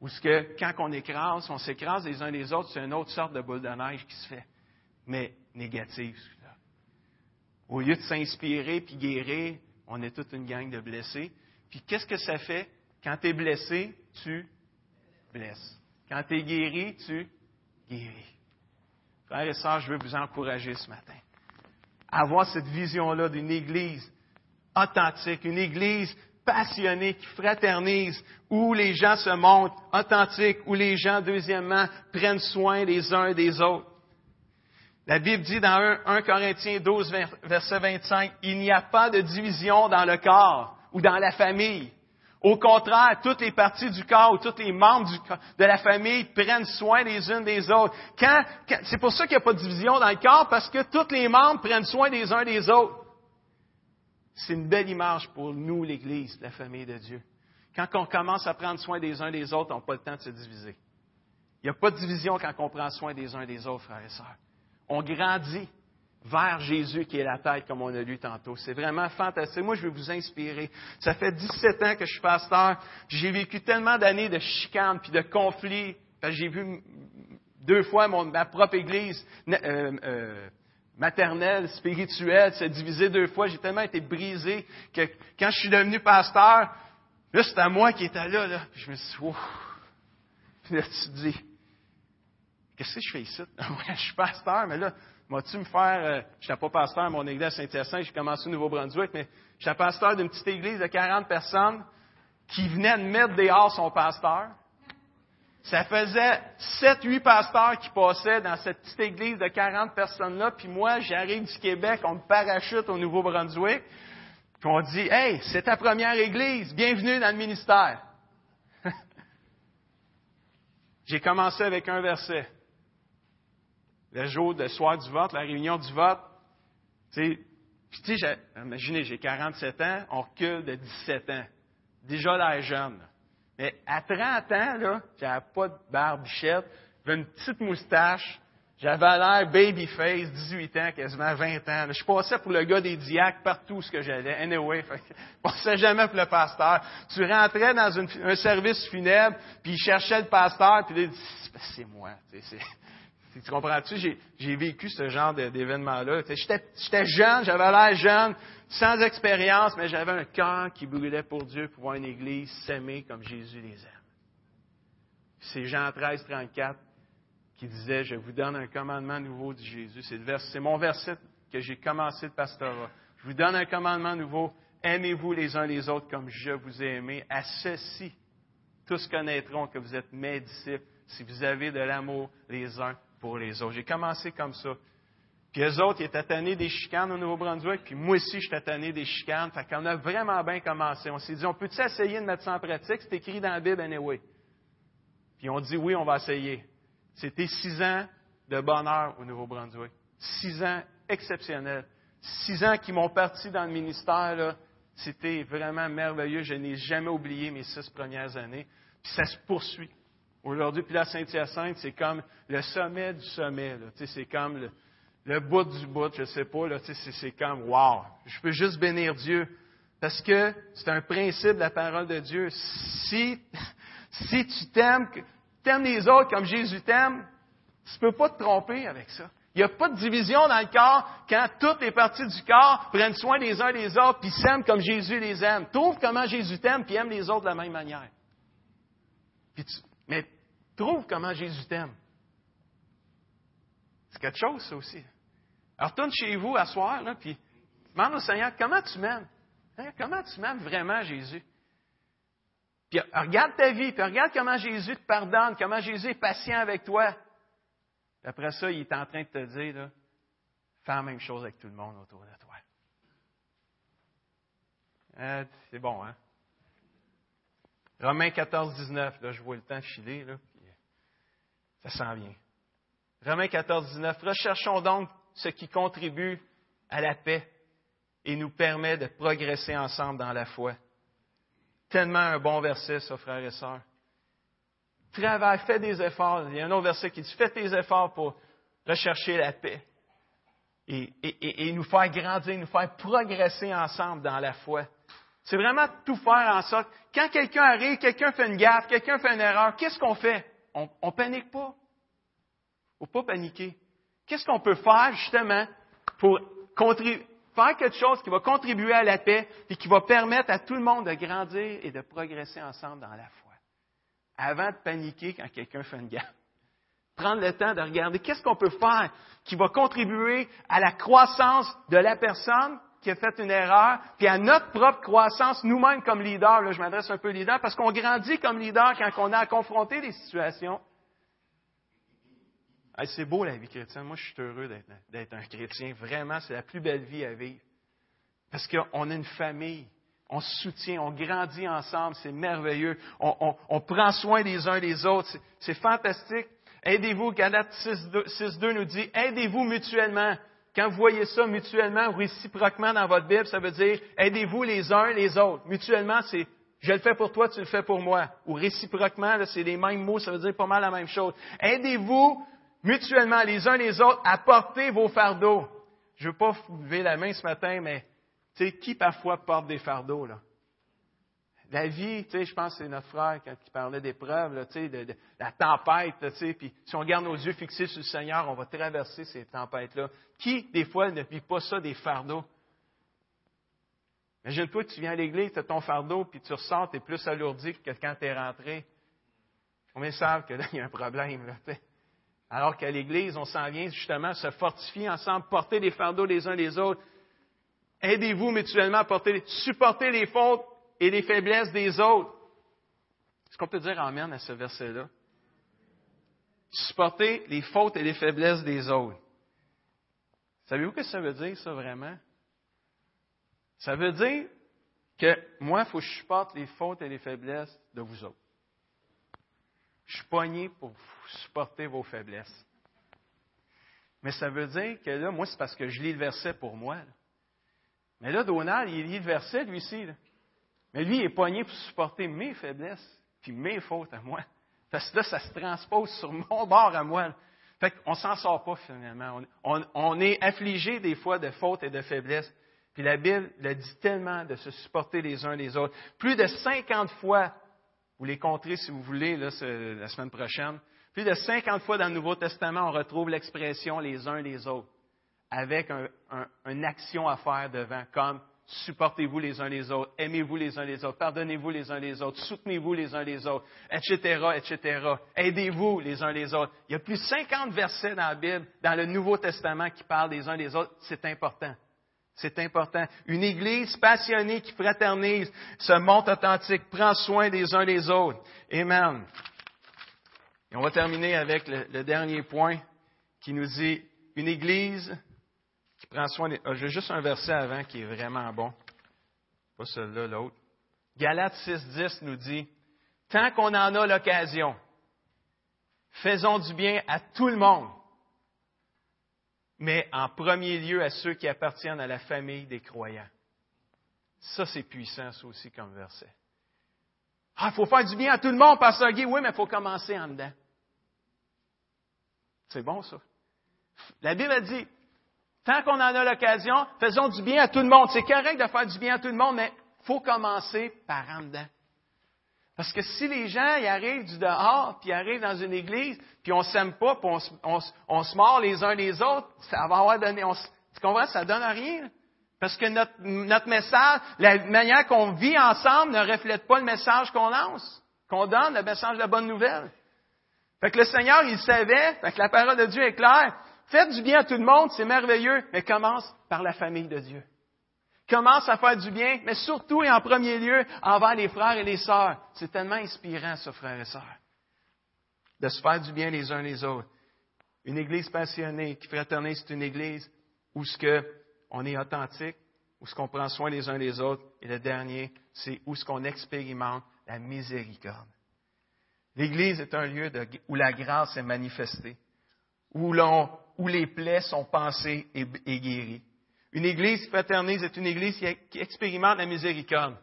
Ou ce que quand on écrase, on s'écrase les uns les autres, c'est une autre sorte de boule de neige qui se fait, mais négative. Là. Au lieu de s'inspirer puis guérir, on est toute une gang de blessés. Puis qu'est-ce que ça fait? Quand tu es blessé, tu blesses. Quand tu es guéri, tu guéris. Frères et sœurs, je veux vous encourager ce matin. avoir cette vision-là d'une Église authentique, une Église passionnée qui fraternise, où les gens se montrent authentiques, où les gens, deuxièmement, prennent soin les uns des autres. La Bible dit dans 1, Corinthiens 12, verset 25, il n'y a pas de division dans le corps ou dans la famille. Au contraire, toutes les parties du corps ou tous les membres de la famille prennent soin les unes des autres. c'est pour ça qu'il n'y a pas de division dans le corps, parce que tous les membres prennent soin des uns des autres. C'est une belle image pour nous, l'Église, la famille de Dieu. Quand on commence à prendre soin des uns des autres, on n'a pas le temps de se diviser. Il n'y a pas de division quand on prend soin des uns des autres, frères et sœurs. On grandit. Vers Jésus qui est la tête, comme on a lu tantôt. C'est vraiment fantastique. Moi, je vais vous inspirer. Ça fait 17 ans que je suis pasteur. J'ai vécu tellement d'années de chicanes puis de conflits. J'ai vu deux fois ma propre église euh, euh, maternelle, spirituelle, se diviser deux fois. J'ai tellement été brisé que quand je suis devenu pasteur, là, c'était moi qui étais là. là. Puis je me suis dit, Puis là, tu te dis, qu'est-ce que je fais ici? je suis pasteur, mais là, Vas-tu me faire, euh, je n'étais pas pasteur à mon église à Saint-Hyacinthe, j'ai commencé au Nouveau-Brunswick, mais j'étais pasteur d'une petite église de 40 personnes qui venait de mettre dehors son pasteur. Ça faisait 7-8 pasteurs qui passaient dans cette petite église de 40 personnes-là, puis moi, j'arrive du Québec, on me parachute au Nouveau-Brunswick, puis on dit, Hey, c'est ta première église, bienvenue dans le ministère. J'ai commencé avec un verset le jour, le soir du vote, la réunion du vote. Tu sais, imaginez, j'ai 47 ans, on recule de 17 ans. Déjà l'air jeune. Mais à 30 ans, là, j'avais pas de barbichette, j'avais une petite moustache, j'avais l'air babyface, 18 ans, quasiment 20 ans. Je passais pour le gars des diacres partout ce que j'allais. Anyway, je passais jamais pour le pasteur. Tu rentrais dans un service funèbre, puis il cherchait le pasteur, puis il dit, c'est moi. Tu comprends-tu? J'ai vécu ce genre d'événement-là. J'étais jeune, j'avais l'air jeune, sans expérience, mais j'avais un cœur qui brûlait pour Dieu, pour voir une Église s'aimer comme Jésus les aime. C'est Jean 13, 34 qui disait, je vous donne un commandement nouveau, dit Jésus. C'est mon verset que j'ai commencé le pastorat. Je vous donne un commandement nouveau. Aimez-vous les uns les autres comme je vous ai aimé. À ceci, tous connaîtront que vous êtes mes disciples si vous avez de l'amour les uns pour les autres. J'ai commencé comme ça. Puis eux autres, ils étaient tannés des chicanes au Nouveau-Brunswick, puis moi aussi, j'étais tanné des chicanes. Fait qu'on a vraiment bien commencé. On s'est dit, on peut-tu essayer de mettre ça en pratique? C'est écrit dans la Bible, anyway. Puis on dit, oui, on va essayer. C'était six ans de bonheur au Nouveau-Brunswick. Six ans exceptionnels. Six ans qui m'ont parti dans le ministère. C'était vraiment merveilleux. Je n'ai jamais oublié mes six premières années. Puis ça se poursuit. Aujourd'hui, puis la Saint-Hyacinthe, c'est comme le sommet du sommet. C'est comme le, bout du bout, je ne sais pas. C'est comme, wow, je peux juste bénir Dieu. Parce que c'est un principe de la parole de Dieu. Si, si tu t'aimes, t'aimes les autres comme Jésus t'aime, tu ne peux pas te tromper avec ça. Il n'y a pas de division dans le corps quand toutes les parties du corps prennent soin les uns des autres puis s'aiment comme Jésus les aime. Trouve comment Jésus t'aime puis aime les autres de la même manière. Puis tu, mais trouve comment Jésus t'aime. C'est quelque chose, ça aussi. Alors, retourne chez vous à soir, là, puis demande au Seigneur, comment tu m'aimes? Hein, comment tu m'aimes vraiment, Jésus? Puis regarde ta vie, puis regarde comment Jésus te pardonne, comment Jésus est patient avec toi. Puis après ça, il est en train de te dire, là, fais la même chose avec tout le monde autour de toi. Hein, c'est bon, hein? Romains 14, 19, là, je vois le temps filer, là, puis ça s'en vient. Romains 14, 19. Recherchons donc ce qui contribue à la paix et nous permet de progresser ensemble dans la foi. Tellement un bon verset, ça, frères et sœurs. Travaille, fais des efforts. Il y a un autre verset qui dit Fais tes efforts pour rechercher la paix et nous faire grandir, nous faire progresser ensemble dans la foi. C'est vraiment tout faire en sorte. Quand quelqu'un arrive, quelqu'un fait une gaffe, quelqu'un fait une erreur, qu'est-ce qu'on fait? On ne panique pas. Faut pas paniquer. Qu'est-ce qu'on peut faire justement pour faire quelque chose qui va contribuer à la paix et qui va permettre à tout le monde de grandir et de progresser ensemble dans la foi? Avant de paniquer quand quelqu'un fait une gaffe. Prendre le temps de regarder qu'est-ce qu'on peut faire qui va contribuer à la croissance de la personne qui a fait une erreur, puis à notre propre croissance, nous-mêmes comme leaders, là, je m'adresse un peu leader, parce qu'on grandit comme leader quand on a à confronter des situations. c'est beau la vie chrétienne. Moi, je suis heureux d'être un chrétien. Vraiment, c'est la plus belle vie à vivre. Parce qu'on a une famille. On se soutient, on grandit ensemble, c'est merveilleux. On, prend soin des uns des autres. C'est fantastique. Aidez-vous, Galate 6.2 nous dit, aidez-vous mutuellement. Quand vous voyez ça mutuellement ou réciproquement dans votre Bible, ça veut dire aidez-vous les uns les autres. Mutuellement, c'est je le fais pour toi, tu le fais pour moi. Ou réciproquement, c'est les mêmes mots, ça veut dire pas mal la même chose. Aidez-vous mutuellement les uns les autres à porter vos fardeaux. je ne veux pas lever la main ce matin, mais tu sais, qui parfois porte des fardeaux, là? La vie, tu sais, je pense que c'est notre frère quand il parlait d'épreuves, tu sais, de, la tempête, tu sais, puis si on garde nos yeux fixés sur le Seigneur, on va traverser ces tempêtes-là. Qui, des fois, ne vit pas ça des fardeaux? Imagine-toi que tu viens à l'église, tu as ton fardeau, puis tu ressors, tu es plus alourdi que quand tu rentré. Combien savent que là, il y a un problème, là, Alors qu'à l'église, on s'en vient justement se fortifier ensemble, porter les fardeaux les uns les autres. Aidez-vous mutuellement à porter, supporter les fautes et les faiblesses des autres. Est-ce qu'on peut dire Amen à ce verset-là? Supporter les fautes et les faiblesses des autres. Savez-vous que ça veut dire, ça, vraiment? Ça veut dire que moi, il faut que je supporte les fautes et les faiblesses de vous autres. Je suis pogné pour supporter vos faiblesses. Mais ça veut dire que là, moi, c'est parce que je lis le verset pour moi. Mais là, Donald, il lit le verset, lui aussi. Mais lui, il est pogné pour supporter mes faiblesses, puis mes fautes à moi. Parce que là, ça se transpose sur mon bord à moi. Fait qu'on s'en sort pas finalement. On, est affligé des fois de fautes et de faiblesses. Puis la Bible le dit tellement de se supporter les uns les autres. Plus de 50 fois, vous les compterez si vous voulez, là, la semaine prochaine, plus de 50 fois dans le Nouveau Testament, on retrouve l'expression les uns les autres, avec une action à faire devant, comme supportez-vous les uns les autres, aimez-vous les uns les autres, pardonnez-vous les uns les autres, soutenez-vous les uns les autres, etc., etc. Aidez-vous les uns les autres. Il y a plus de 50 versets dans la Bible, dans le Nouveau Testament, qui parlent des uns des autres. C'est important. C'est important. Une Église passionnée qui fraternise, se montre authentique, prend soin des uns des autres. Amen. Et on va terminer avec le, le dernier point qui nous dit une Église prends soin des. Ah, j'ai juste un verset avant qui est vraiment bon. Pas celui-là, l'autre. Galates 6.10 nous dit Tant qu'on en a l'occasion, faisons du bien à tout le monde, mais en premier lieu à ceux qui appartiennent à la famille des croyants. Ça, c'est puissant, ça aussi, comme verset. Ah, il faut faire du bien à tout le monde, Pasteur Guy. Oui, mais il faut commencer en dedans. C'est bon, ça. La Bible a dit, Tant qu'on en a l'occasion, faisons du bien à tout le monde. C'est correct de faire du bien à tout le monde, mais il faut commencer par en dedans. Parce que si les gens y arrivent du dehors, puis arrivent dans une église, puis on s'aime pas, puis on, se mord les uns les autres, ça va avoir donné. tu comprends? Ça donne rien. Parce que notre, notre message, la manière qu'on vit ensemble ne reflète pas le message qu'on lance, qu'on donne, le message de la bonne nouvelle. Fait que le Seigneur, il savait, fait que la parole de Dieu est claire. Faites du bien à tout le monde, c'est merveilleux, mais commence par la famille de Dieu. Commence à faire du bien, mais surtout et en premier lieu envers les frères et les sœurs. C'est tellement inspirant, ça, frères et sœurs, de se faire du bien les uns les autres. Une église passionnée, qui fraternise, c'est une église où ce que on est authentique, où ce qu'on prend soin les uns des autres. Et le dernier, c'est où ce qu'on expérimente la miséricorde. L'église est un lieu où la grâce est manifestée, où l'on où les plaies sont pensées et, guéries. Une église qui fraternise est une église qui, expérimente la miséricorde.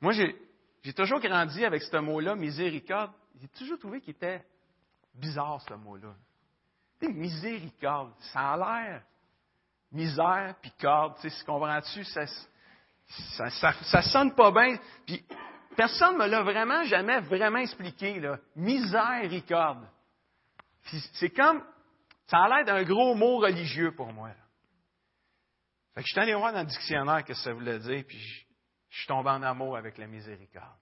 Moi, j'ai toujours grandi avec ce mot-là, miséricorde. J'ai toujours trouvé qu'il était bizarre, ce mot-là. Miséricorde, ça a l'air misère puis corde, tu sais, comprends-tu? Ça, ça, ça, sonne pas bien. Puis personne ne me l'a vraiment jamais vraiment expliqué, là. Miséricorde. C'est comme ça a l'air d'un gros mot religieux pour moi. Fait que je suis allé voir dans le dictionnaire que ça voulait dire, puis je, suis tombé en amour avec la miséricorde.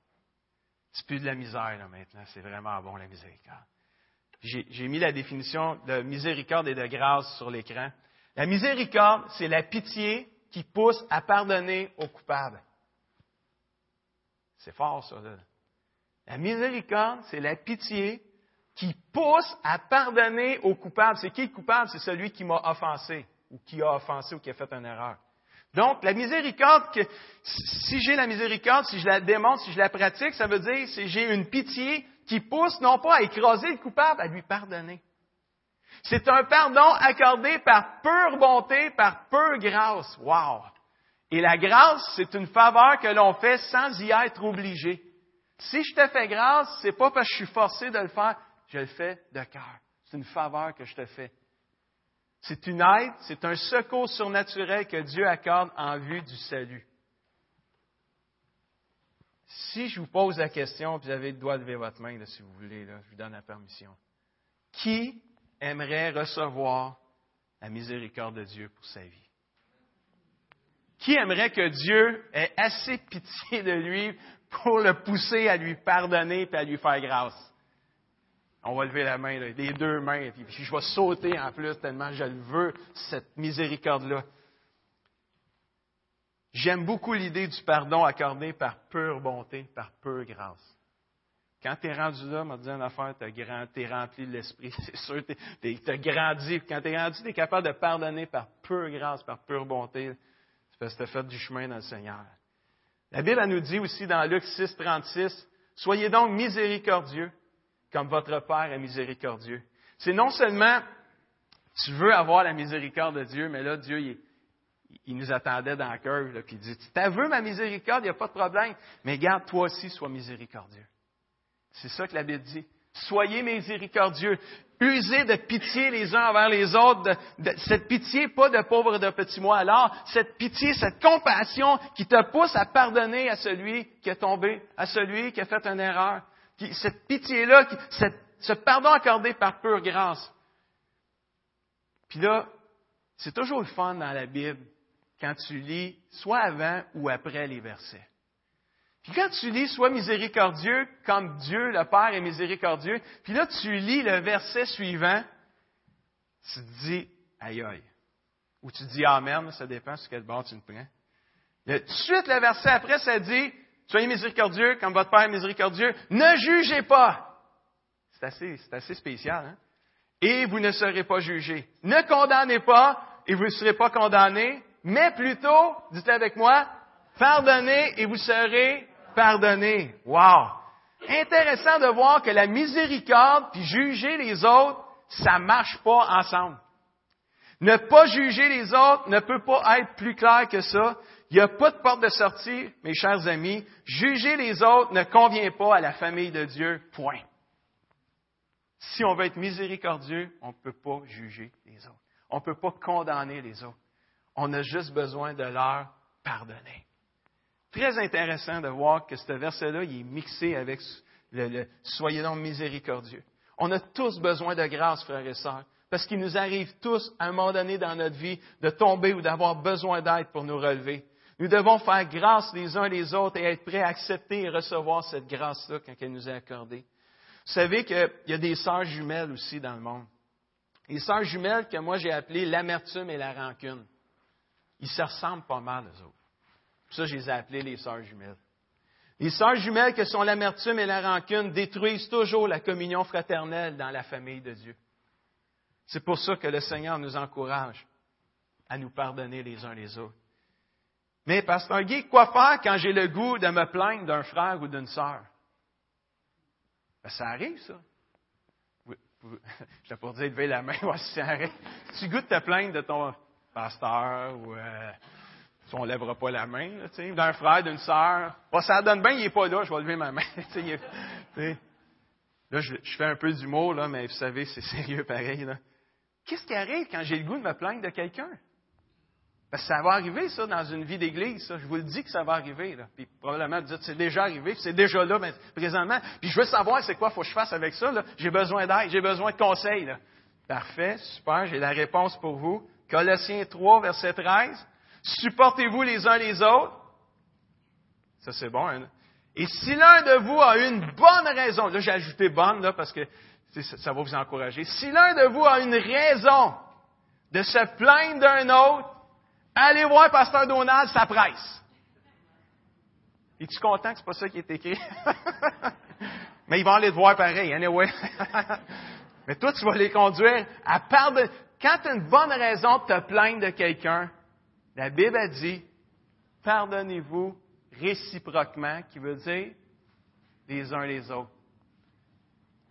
C'est plus de la misère là, maintenant, c'est vraiment bon la miséricorde. J'ai mis la définition de miséricorde et de grâce sur l'écran. La miséricorde, c'est la pitié qui pousse à pardonner aux coupables. C'est fort, ça. Là. La miséricorde, c'est la pitié qui pousse à pardonner au coupable. C'est qui le coupable? C'est celui qui m'a offensé, ou qui a offensé, ou qui a fait une erreur. Donc, la miséricorde, que, si j'ai la miséricorde, si je la démontre, si je la pratique, ça veut dire si j'ai une pitié qui pousse non pas à écraser le coupable, à lui pardonner. C'est un pardon accordé par pure bonté, par pure grâce. Wow! Et la grâce, c'est une faveur que l'on fait sans y être obligé. Si je te fais grâce, c'est pas parce que je suis forcé de le faire, je le fais de cœur. C'est une faveur que je te fais. C'est une aide, c'est un secours surnaturel que Dieu accorde en vue du salut. Si je vous pose la question, puis vous avez le de lever votre main, si vous voulez, je vous donne la permission. Qui aimerait recevoir la miséricorde de Dieu pour sa vie? Qui aimerait que Dieu ait assez pitié de lui pour le pousser à lui pardonner et à lui faire grâce? On va lever la main, les deux mains, puis, je vais sauter en plus tellement je le veux, cette miséricorde-là. J'aime beaucoup l'idée du pardon accordé par pure bonté, par pure grâce. Quand tu es rendu là, m'a dit une affaire, tu es rempli de l'esprit, c'est sûr, tu as grandi. Quand tu es rendu, tu es capable de pardonner par pure grâce, par pure bonté. C'est parce que tu as fait du chemin dans le Seigneur. La Bible nous dit aussi dans Luc 6, 36, Soyez donc miséricordieux, comme votre Père est miséricordieux. C'est non seulement tu veux avoir la miséricorde de Dieu, mais là, Dieu, il, il nous attendait dans le cœur, puis il dit, tu veux ma miséricorde, il n'y a pas de problème, mais garde, toi aussi, sois miséricordieux. C'est ça que la Bible dit. Soyez miséricordieux. Usez de pitié les uns envers les autres. cette pitié, pas de pauvres de petits mois. Alors, cette pitié, cette compassion qui te pousse à pardonner à celui qui est tombé, à celui qui a fait une erreur. Cette pitié-là, ce pardon accordé par pure grâce. Puis là, c'est toujours le fun dans la Bible quand tu lis soit avant ou après les versets. Puis quand tu lis Sois miséricordieux comme Dieu le Père est miséricordieux, puis là tu lis le verset suivant, tu te dis aïe aïe. Ou tu dis Amen, ça dépend sur quel bord tu me prends. tout de suite, le verset après, ça dit Soyez miséricordieux comme votre Père est miséricordieux. Ne jugez pas. C'est assez, c'est assez spécial, hein? Et vous ne serez pas jugés. Ne condamnez pas et vous ne serez pas condamnés mais plutôt, dites-le avec moi, pardonnez et vous serez pardonnés. Wow! Intéressant de voir que la miséricorde puis juger les autres, ça marche pas ensemble. Ne pas juger les autres ne peut pas être plus clair que ça. Il n'y a pas de porte de sortie, mes chers amis. Juger les autres ne convient pas à la famille de Dieu. Point. Si on veut être miséricordieux, on ne peut pas juger les autres. On ne peut pas condamner les autres. On a juste besoin de leur pardonner. Très intéressant de voir que ce verset-là, est mixé avec le, Soyez donc miséricordieux. On a tous besoin de grâce, frères et sœurs, parce qu'il nous arrive tous, à un moment donné dans notre vie, de tomber ou d'avoir besoin d'aide pour nous relever. Nous devons faire grâce les uns les autres et être prêts à accepter et recevoir cette grâce-là quand elle nous est accordée. Vous savez qu'il y a des sœurs jumelles aussi dans le monde. Les sœurs jumelles que moi j'ai appelées l'amertume et la rancune. Ils se ressemblent pas mal, eux autres. Ça, je les ai appelés les sœurs jumelles. Les sœurs jumelles que sont l'amertume et la rancune détruisent toujours la communion fraternelle dans la famille de Dieu. C'est pour ça que le Seigneur nous encourage à nous pardonner les uns les autres. Mais, Pasteur Guy, quoi faire quand j'ai le goût de me plaindre d'un frère ou d'une sœur? Ben, ça arrive, ça. Je t'ai pour dire lever la main, voici ça arrive. Tu goûtes te plaindre de ton, pasteur ou euh, si on ne lèvera pas la main, d'un frère, d'une sœur. ça donne bien, il n'est pas là, je vais lever ma main. là, je, fais un peu d'humour, là, mais vous savez, c'est sérieux pareil. Qu'est-ce qui arrive quand j'ai le goût de me plaindre de quelqu'un? Ça va arriver, ça, dans une vie d'église. Je vous le dis que ça va arriver. Là. Puis probablement, vous dites, c'est déjà arrivé, c'est déjà là mais, présentement. Puis je veux savoir c'est quoi faut que je fasse avec ça. J'ai besoin d'aide, j'ai besoin de conseils. Là. Parfait, super, j'ai la réponse pour vous. Colossiens 3, verset 13. Supportez-vous les uns les autres. Ça, c'est bon. Hein? Et si l'un de vous a une bonne raison, là, j'ai ajouté bonne, là, parce que ça va vous encourager. Si l'un de vous a une raison de se plaindre d'un autre, allez voir Pasteur Donald, ça presse. Es-tu content que c'est pas ça qui est écrit? Mais ils vont aller te voir pareil, anyway. Mais toi, tu vas les conduire à pardonner quand tu as une bonne raison de te plaindre de quelqu'un, la Bible a dit, pardonnez-vous réciproquement, qui veut dire les uns les autres.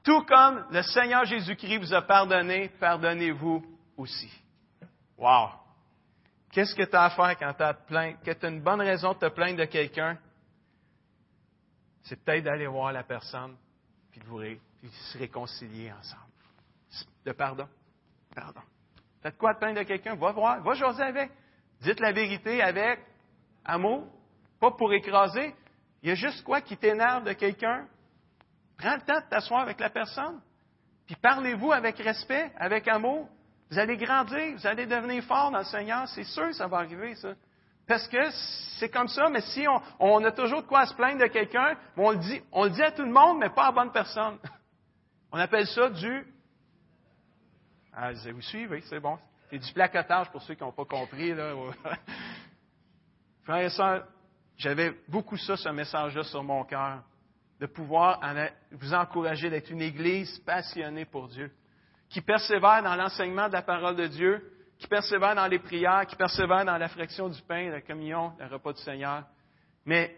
Tout comme le Seigneur Jésus-Christ vous a pardonné, pardonnez-vous aussi. Wow! Qu'est-ce que tu as à faire quand tu as, as une bonne raison de te plaindre de quelqu'un? C'est peut-être d'aller voir la personne, puis de vous se réconcilier ensemble. De pardon. Pardon. T'as de quoi te plaindre de quelqu'un? Va voir, va jaser avec. Dites la vérité avec amour, pas pour écraser. Il y a juste quoi qui t'énerve de quelqu'un? Prends le temps de t'asseoir avec la personne. Puis parlez-vous avec respect, avec amour. Vous allez grandir, vous allez devenir fort dans le Seigneur. C'est sûr ça va arriver, ça. Parce que c'est comme ça, mais si on, a toujours de quoi se plaindre de quelqu'un, on le, dit, on le dit à tout le monde, mais pas à bonne personne. On appelle ça du. Ah, vous suivez, c'est bon. C'est du placotage pour ceux qui n'ont pas compris. Là. Frères et sœurs, j'avais beaucoup ça, ce message-là sur mon cœur, de pouvoir vous encourager d'être une Église passionnée pour Dieu, qui persévère dans l'enseignement de la parole de Dieu, qui persévère dans les prières, qui persévère dans la fraction du pain, la communion, le repas du Seigneur. Mais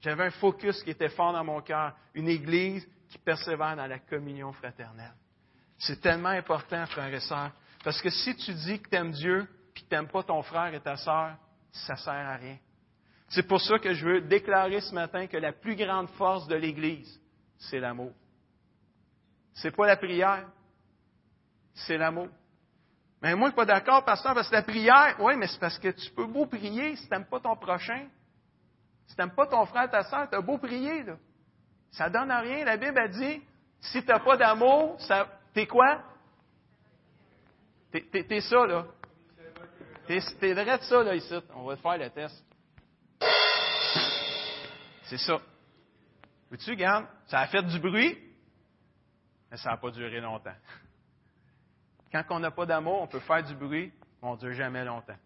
j'avais un focus qui était fort dans mon cœur, une Église qui persévère dans la communion fraternelle. C'est tellement important, frères et sœurs, parce que si tu dis que tu aimes Dieu, puis que tu n'aimes pas ton frère et ta sœur, ça ne sert à rien. C'est pour ça que je veux déclarer ce matin que la plus grande force de l'Église, c'est l'amour. C'est pas la prière, c'est l'amour. Mais moi, je suis pas d'accord, pasteur, parce que la prière, oui, mais c'est parce que tu peux beau prier si tu n'aimes pas ton prochain. Si tu n'aimes pas ton frère, ta soeur, tu as beau prier, là. Ça donne à rien. La Bible a dit, si tu n'as pas d'amour, ça, t'es quoi? T'es, t'es, ça, là. T'es, t'es vrai de ça, là, ici. On va faire le test. C'est ça. Veux-tu, regarde, ça a fait du bruit, mais ça n'a pas duré longtemps. Quand on n'a pas d'amour, on peut faire du bruit, mais on ne dure jamais longtemps.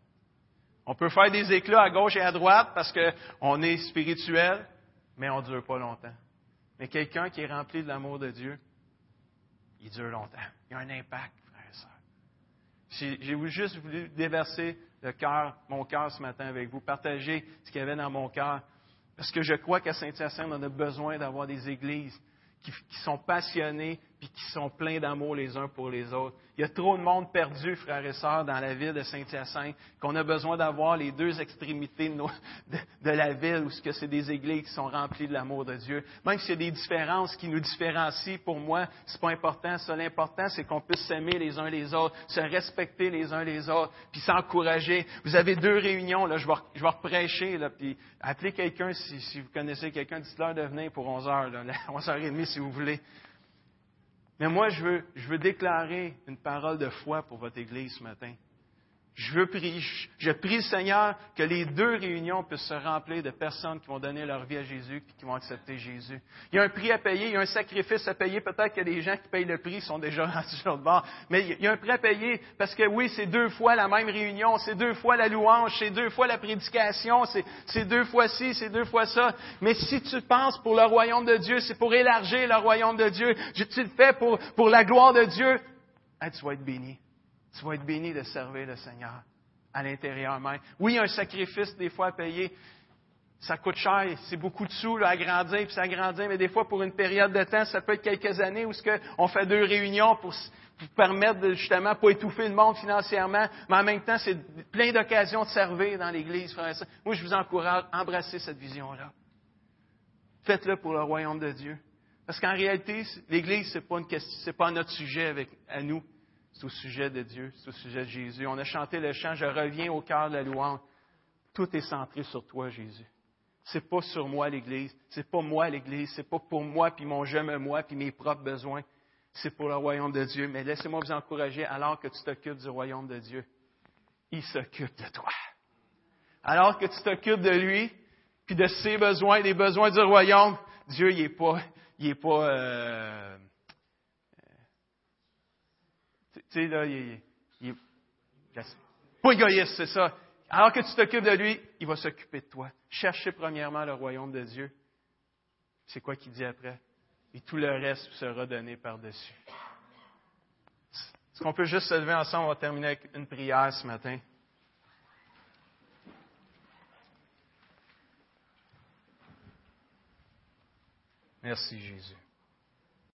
On peut faire des éclats à gauche et à droite parce qu'on est spirituel, mais on ne dure pas longtemps. Mais quelqu'un qui est rempli de l'amour de Dieu, il dure longtemps. Il a un impact, frère et sœurs. J'ai juste voulu déverser le cœur, mon cœur ce matin avec vous, partager ce qu'il y avait dans mon cœur. Parce que je crois qu'à Saint-Hyacinthe, on a besoin d'avoir des églises qui sont passionnées qui sont pleins d'amour les uns pour les autres. Il y a trop de monde perdu, frères et sœurs, dans la ville de Saint-Hyacinthe, qu'on a besoin d'avoir les deux extrémités de, la ville, où ce c'est des églises qui sont remplies de l'amour de Dieu. Même s'il y a des différences qui nous différencient, pour moi, c'est pas important. Ça, l'important, c'est qu'on puisse s'aimer les uns les autres, se respecter les uns les autres, puis s'encourager. Vous avez deux réunions, là, je vais, je vais là, puis appelez quelqu'un si, si vous connaissez quelqu'un, dites-leur de venir pour 11 heures, là, 11h30 si vous voulez. Mais moi, je veux, je veux déclarer une parole de foi pour votre Église ce matin. Je veux prier, je prie le Seigneur que les deux réunions puissent se remplir de personnes qui vont donner leur vie à Jésus qui vont accepter Jésus. Il y a un prix à payer, il y a un sacrifice à payer. Peut-être que les gens qui payent le prix sont déjà rendus sur le bord. Mais il y a un prix à payer parce que oui, c'est deux fois la même réunion, c'est deux fois la louange, c'est deux fois la prédication, c'est deux fois ci, c'est deux fois ça. Mais si tu penses pour le royaume de Dieu, c'est pour élargir le royaume de Dieu, tu le fais pour, la gloire de Dieu, tu vas béni tu vas être béni de servir le Seigneur à l'intérieur même. Oui, un sacrifice des fois à payer. Ça coûte cher, c'est beaucoup de sous à grandir, puis ça grandit, mais des fois, pour une période de temps, ça peut être quelques années où on fait deux réunions pour, permettre de justement pas étouffer le monde financièrement, mais en même temps, c'est plein d'occasions de servir dans l'Église, frère Moi, je vous encourage à embrasser cette vision-là. Faites-le pour le royaume de Dieu. Parce qu'en réalité, l'Église, ce n'est pas, pas notre sujet avec, à nous c'est au sujet de Dieu, c'est au sujet de Jésus. On a chanté le chant, je reviens au cœur de la louange. Tout est centré sur toi, Jésus. C'est pas sur moi l'Église, c'est pas moi l'Église, c'est pas pour moi puis mon je me moi puis mes propres besoins. C'est pour le royaume de Dieu. Mais laissez-moi vous encourager alors que tu t'occupes du royaume de Dieu. Il s'occupe de toi. Alors que tu t'occupes de lui, puis de ses besoins, des besoins du royaume, Dieu, il n'est pas, il est pas euh, tu là, il, il, pas égoïste, c'est ça. Alors que tu t'occupes de lui, il va s'occuper de toi. Cherchez premièrement le royaume de Dieu. C'est quoi qu'il dit après? Et tout le reste sera donné par-dessus. Est-ce qu'on peut juste se lever ensemble? On va terminer avec une prière ce matin. Merci Jésus.